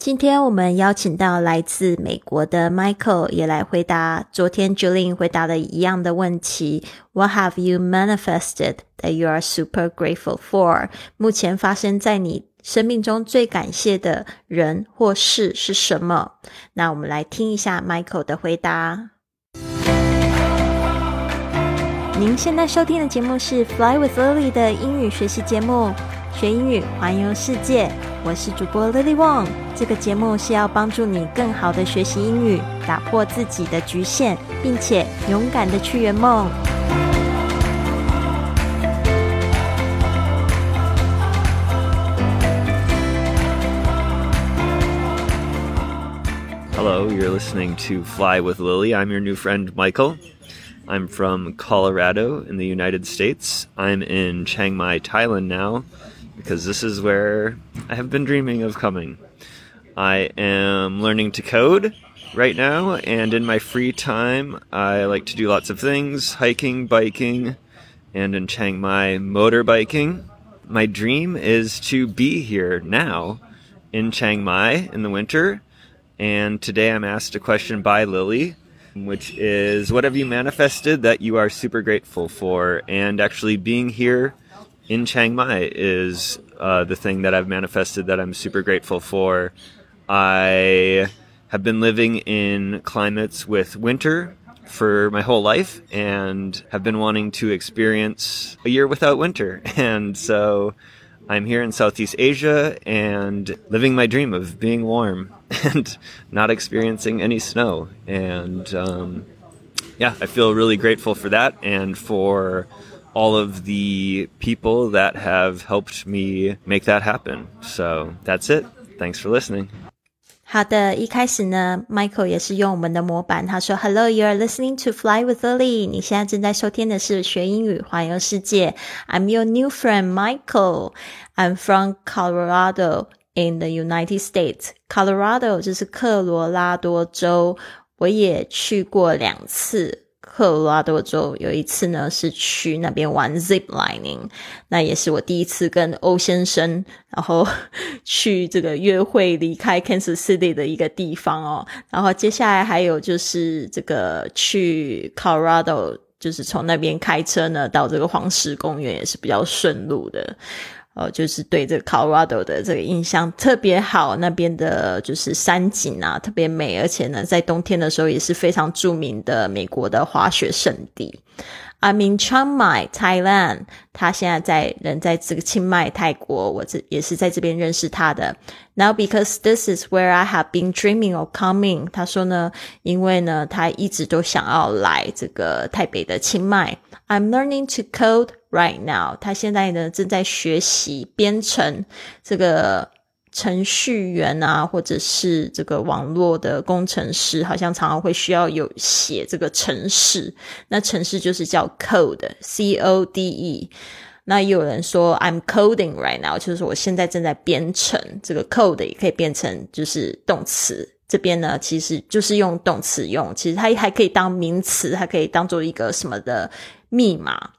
今天我们邀请到来自美国的 Michael 也来回答昨天 Julian 回答的一样的问题。What have you manifested that you are super grateful for？目前发生在你生命中最感谢的人或事是什么？那我们来听一下 Michael 的回答。您现在收听的节目是 Fly with Lily 的英语学习节目。学英语，环游世界。我是主播 Lily Wong。这个节目是要帮助你更好的学习英语，打破自己的局限，并且勇敢的去圆梦。Hello, you're listening to Fly with Lily. I'm your new friend, Michael. I'm from Colorado in the United States. I'm in Chiang Mai, Thailand now because this is where I have been dreaming of coming. I am learning to code right now, and in my free time, I like to do lots of things hiking, biking, and in Chiang Mai, motorbiking. My dream is to be here now in Chiang Mai in the winter, and today I'm asked a question by Lily. Which is, what have you manifested that you are super grateful for? And actually, being here in Chiang Mai is uh, the thing that I've manifested that I'm super grateful for. I have been living in climates with winter for my whole life and have been wanting to experience a year without winter. And so I'm here in Southeast Asia and living my dream of being warm and not experiencing any snow. And um, yeah, I feel really grateful for that and for all of the people that have helped me make that happen. So that's it. Thanks for listening. 好的，一开始呢，Michael 也是用我们的模板，他说：“Hello, you are listening to Fly with Lily。你现在正在收听的是学英语环游世界。I'm your new friend, Michael. I'm from Colorado in the United States. Colorado 就是科罗拉多州，我也去过两次。” 科罗拉多州有一次呢，是去那边玩 zip lining，那也是我第一次跟欧先生，然后去这个约会离开 Kansas City 的一个地方哦。然后接下来还有就是这个去 Colorado，就是从那边开车呢到这个黄石公园也是比较顺路的。哦，就是对这个 Colorado 的这个印象特别好，那边的就是山景啊特别美，而且呢，在冬天的时候也是非常著名的美国的滑雪圣地。I'm in Chiang Mai, Thailand。他现在在人在这个清迈泰国，我这也是在这边认识他的。Now because this is where I have been dreaming of coming。他说呢，因为呢，他一直都想要来这个台北的清迈。I'm learning to code right now。他现在呢正在学习编程这个。程序员啊，或者是这个网络的工程师，好像常常会需要有写这个程式。那程式就是叫 code，c o d e。那有人说 I'm coding right now，就是我现在正在编程。这个 code 也可以变成就是动词。这边呢，其实就是用动词用，其实它还可以当名词，还可以当做一个什么的密码。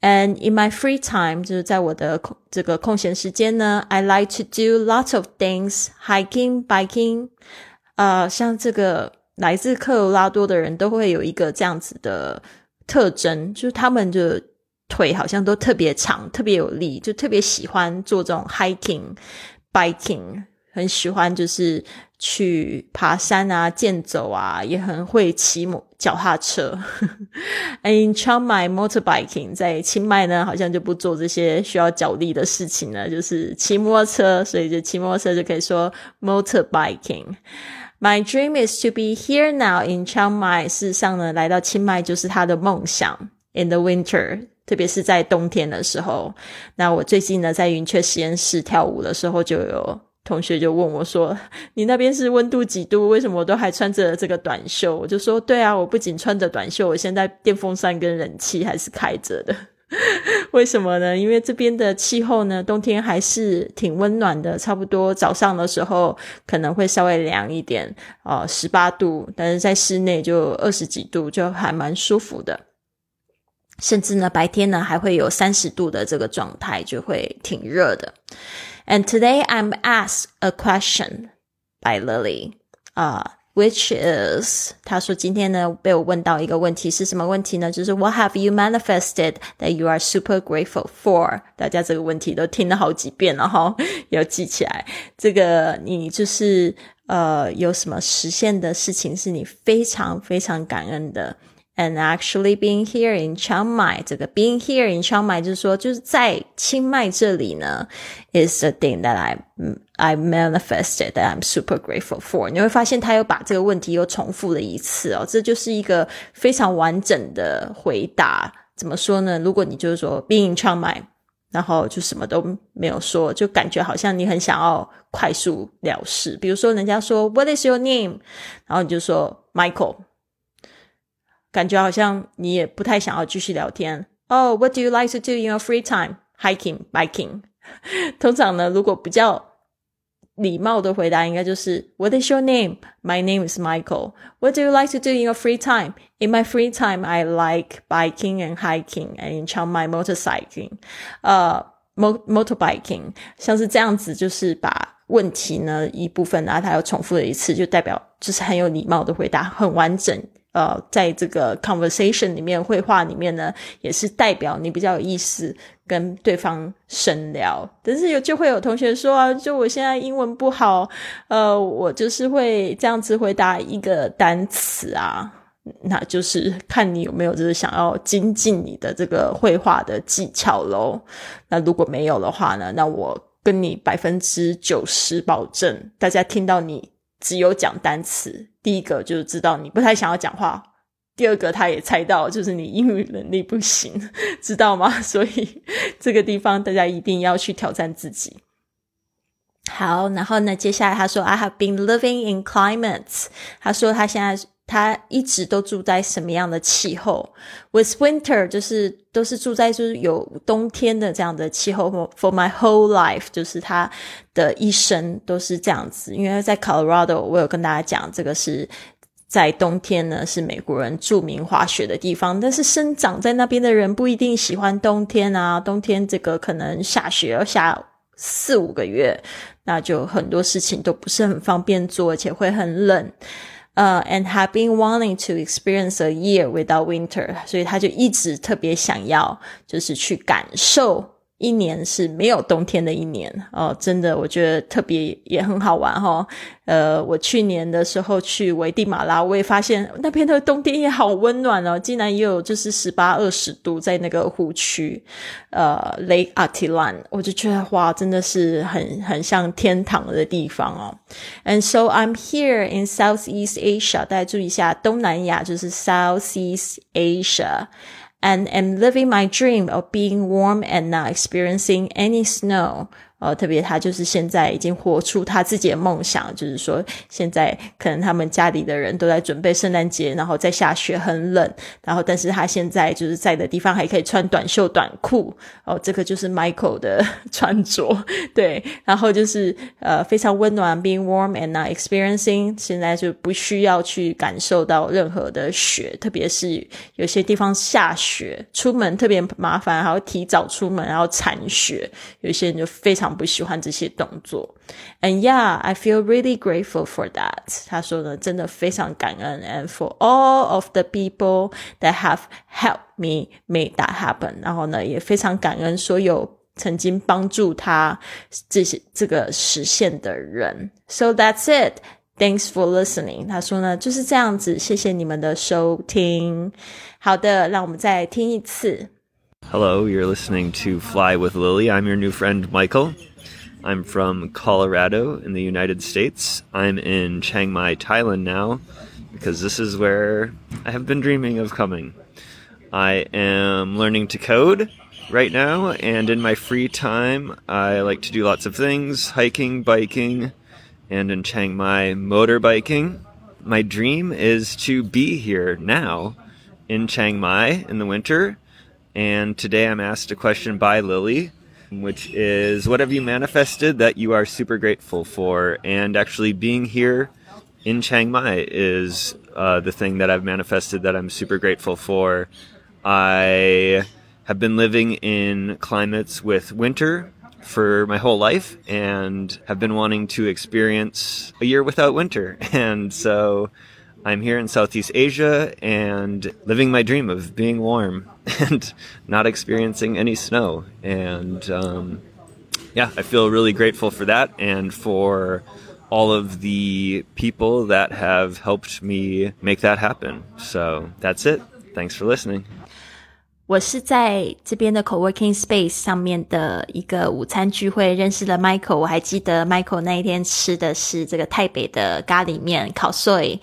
And in my free time，就是在我的空这个空闲时间呢，I like to do lots of things, hiking, biking。呃，像这个来自科罗拉多的人都会有一个这样子的特征，就是他们的腿好像都特别长，特别有力，就特别喜欢做这种 hiking, biking，很喜欢就是去爬山啊、健走啊，也很会骑摩脚踏车。In Chiang Mai motorbiking，在清迈呢，好像就不做这些需要脚力的事情了，就是骑摩托车，所以就骑摩托车就可以说 motorbiking。My dream is to be here now in Chiang Mai。事实上呢，来到清迈就是他的梦想。In the winter，特别是在冬天的时候。那我最近呢，在云雀实验室跳舞的时候就有。同学就问我说：“你那边是温度几度？为什么我都还穿着这个短袖？”我就说：“对啊，我不仅穿着短袖，我现在电风扇跟冷气还是开着的。为什么呢？因为这边的气候呢，冬天还是挺温暖的，差不多早上的时候可能会稍微凉一点，哦，十八度，但是在室内就二十几度，就还蛮舒服的。甚至呢，白天呢还会有三十度的这个状态，就会挺热的。” And today I'm asked a question. by Lily 啊、which is 他说今天呢被我问到一个问题是什么问题呢？就是 What have you manifested that you are super grateful for？大家这个问题都听了好几遍了哈，要记起来。这个你就是呃有什么实现的事情是你非常非常感恩的？And actually being here in Chiang Mai，这个 being here in Chiang Mai 就是说就是在清迈这里呢，is the thing that I I manifested that I'm super grateful for。你会发现他又把这个问题又重复了一次哦，这就是一个非常完整的回答。怎么说呢？如果你就是说 being in Chiang Mai，然后就什么都没有说，就感觉好像你很想要快速了事。比如说人家说 What is your name？然后你就说 Michael。感觉好像你也不太想要继续聊天。Oh, what do you like to do in your free time? Hiking, biking. 通常呢，如果比较礼貌的回答，应该就是 What is your name? My name is Michael. What do you like to do in your free time? In my free time, I like biking and hiking and in Chiang Mai motorcycling. 呃、uh,，mo motorbiking，像是这样子，就是把问题呢一部分啊，他又重复了一次，就代表就是很有礼貌的回答，很完整。 呃，在这个 conversation 里面，绘画里面呢，也是代表你比较有意思跟对方深聊。但是有就会有同学说啊，就我现在英文不好，呃，我就是会这样子回答一个单词啊，那就是看你有没有就是想要精进你的这个绘画的技巧喽。那如果没有的话呢，那我跟你百分之九十保证，大家听到你。只有讲单词，第一个就是知道你不太想要讲话，第二个他也猜到就是你英语能力不行，知道吗？所以这个地方大家一定要去挑战自己。好，然后呢，接下来他说，I have been living in climates。他说他现在他一直都住在什么样的气候？With winter，就是都是住在就是有冬天的这样的气候。For my whole life，就是他的一生都是这样子。因为在 Colorado，我有跟大家讲，这个是在冬天呢，是美国人著名滑雪的地方。但是生长在那边的人不一定喜欢冬天啊，冬天这个可能下雪要下四五个月。那就很多事情都不是很方便做，而且会很冷。呃、uh,，and have been wanting to experience a year without winter，所以他就一直特别想要，就是去感受 一年是没有冬天的一年哦，真的，我觉得特别也很好玩哈。呃，我去年的时候去危地马拉，我也发现那边的冬天也好温暖哦，竟然也有就是十八二十度在那个湖区，呃，Lake Atlan，我就觉得哇，真的是很很像天堂的地方哦。And so I'm here in Southeast Asia，大家注意一下，东南亚就是 Southeast Asia。And am living my dream of being warm and not experiencing any snow. 呃，特别他就是现在已经活出他自己的梦想，就是说现在可能他们家里的人都在准备圣诞节，然后在下雪，很冷，然后但是他现在就是在的地方还可以穿短袖短裤，哦，这个就是 Michael 的 穿着，对，然后就是呃非常温暖，being warm and not experiencing，现在就不需要去感受到任何的雪，特别是有些地方下雪，出门特别麻烦，还要提早出门，然后铲雪，有些人就非常。不喜欢这些动作，and yeah, I feel really grateful for that。他说呢，真的非常感恩，and for all of the people that have helped me make that happen。然后呢，也非常感恩所有曾经帮助他这些这个实现的人。So that's it. Thanks for listening。他说呢，就是这样子，谢谢你们的收听。好的，让我们再听一次。 Hello, you're listening to Fly with Lily. I'm your new friend, Michael. I'm from Colorado in the United States. I'm in Chiang Mai, Thailand now because this is where I have been dreaming of coming. I am learning to code right now, and in my free time, I like to do lots of things hiking, biking, and in Chiang Mai, motorbiking. My dream is to be here now in Chiang Mai in the winter and today I'm asked a question by Lily, which is What have you manifested that you are super grateful for? And actually, being here in Chiang Mai is uh, the thing that I've manifested that I'm super grateful for. I have been living in climates with winter, for my whole life and have been wanting to experience a year without winter. And so I'm here in Southeast Asia and living my dream of being warm and not experiencing any snow. And um, yeah, I feel really grateful for that and for all of the people that have helped me make that happen. So that's it. Thanks for listening. 我是在这边的 co-working space 上面的一个午餐聚会认识了 Michael。我还记得 Michael 那一天吃的是这个台北的咖喱面烤碎。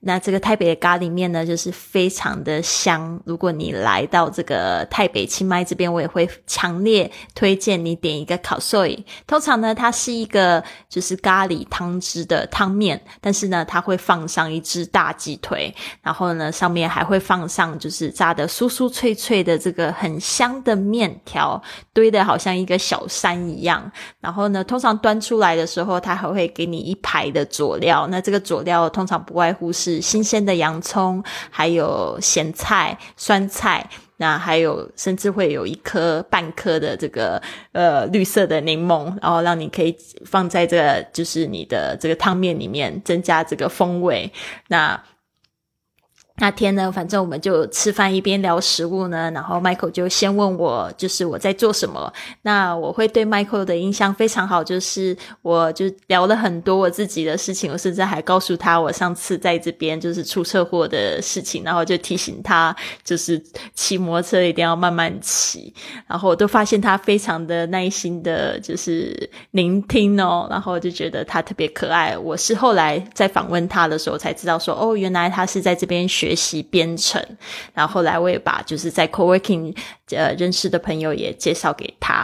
那这个台北的咖喱面呢，就是非常的香。如果你来到这个台北清迈这边，我也会强烈推荐你点一个烤碎。通常呢，它是一个就是咖喱汤汁的汤面，但是呢，它会放上一只大鸡腿，然后呢，上面还会放上就是炸的酥酥脆脆的这个很香的面条，堆的好像一个小山一样。然后呢，通常端出来的时候，它还会给你一排的佐料。那这个佐料通常不外乎是。是新鲜的洋葱，还有咸菜、酸菜，那还有甚至会有一颗半颗的这个呃绿色的柠檬，然后让你可以放在这个就是你的这个汤面里面，增加这个风味。那那天呢，反正我们就吃饭一边聊食物呢，然后 Michael 就先问我，就是我在做什么。那我会对 Michael 的印象非常好，就是我就聊了很多我自己的事情，我甚至还告诉他我上次在这边就是出车祸的事情，然后就提醒他，就是骑摩托车一定要慢慢骑。然后我都发现他非常的耐心的，就是聆听哦，然后就觉得他特别可爱。我是后来在访问他的时候才知道说，哦，原来他是在这边学。学习编程，然后后来我也把就是在 co-working 呃认识的朋友也介绍给他，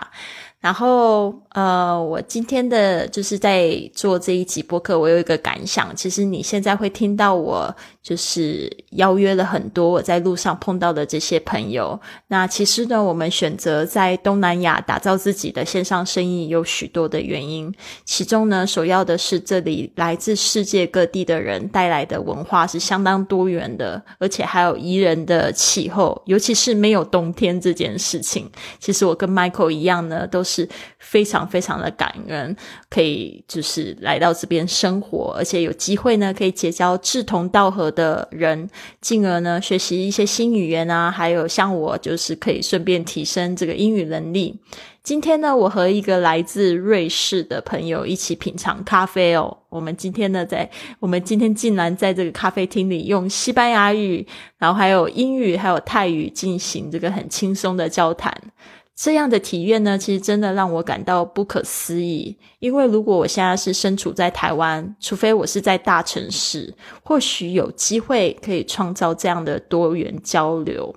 然后呃，我今天的就是在做这一集播客，我有一个感想，其实你现在会听到我。就是邀约了很多我在路上碰到的这些朋友。那其实呢，我们选择在东南亚打造自己的线上生意有许多的原因。其中呢，首要的是这里来自世界各地的人带来的文化是相当多元的，而且还有宜人的气候，尤其是没有冬天这件事情。其实我跟 Michael 一样呢，都是是非常非常的感恩，可以就是来到这边生活，而且有机会呢，可以结交志同道合。的人，进而呢学习一些新语言啊，还有像我就是可以顺便提升这个英语能力。今天呢，我和一个来自瑞士的朋友一起品尝咖啡哦。我们今天呢，在我们今天竟然在这个咖啡厅里用西班牙语，然后还有英语，还有泰语进行这个很轻松的交谈。这样的体验呢，其实真的让我感到不可思议。因为如果我现在是身处在台湾，除非我是在大城市，或许有机会可以创造这样的多元交流。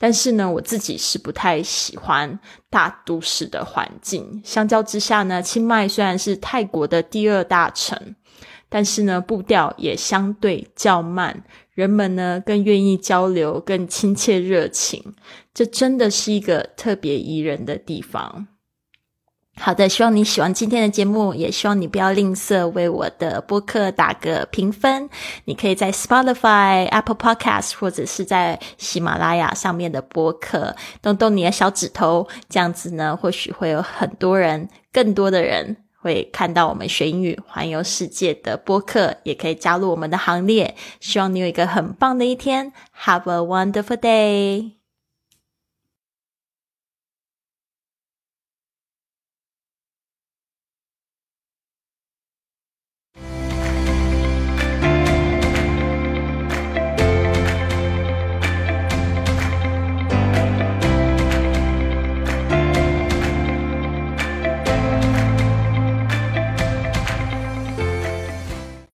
但是呢，我自己是不太喜欢大都市的环境。相较之下呢，清迈虽然是泰国的第二大城，但是呢，步调也相对较慢。人们呢更愿意交流，更亲切热情，这真的是一个特别宜人的地方。好的，希望你喜欢今天的节目，也希望你不要吝啬为我的播客打个评分。你可以在 Spotify、Apple Podcast 或者是在喜马拉雅上面的播客动动你的小指头，这样子呢，或许会有很多人，更多的人。会看到我们学英语环游世界的播客，也可以加入我们的行列。希望你有一个很棒的一天，Have a wonderful day。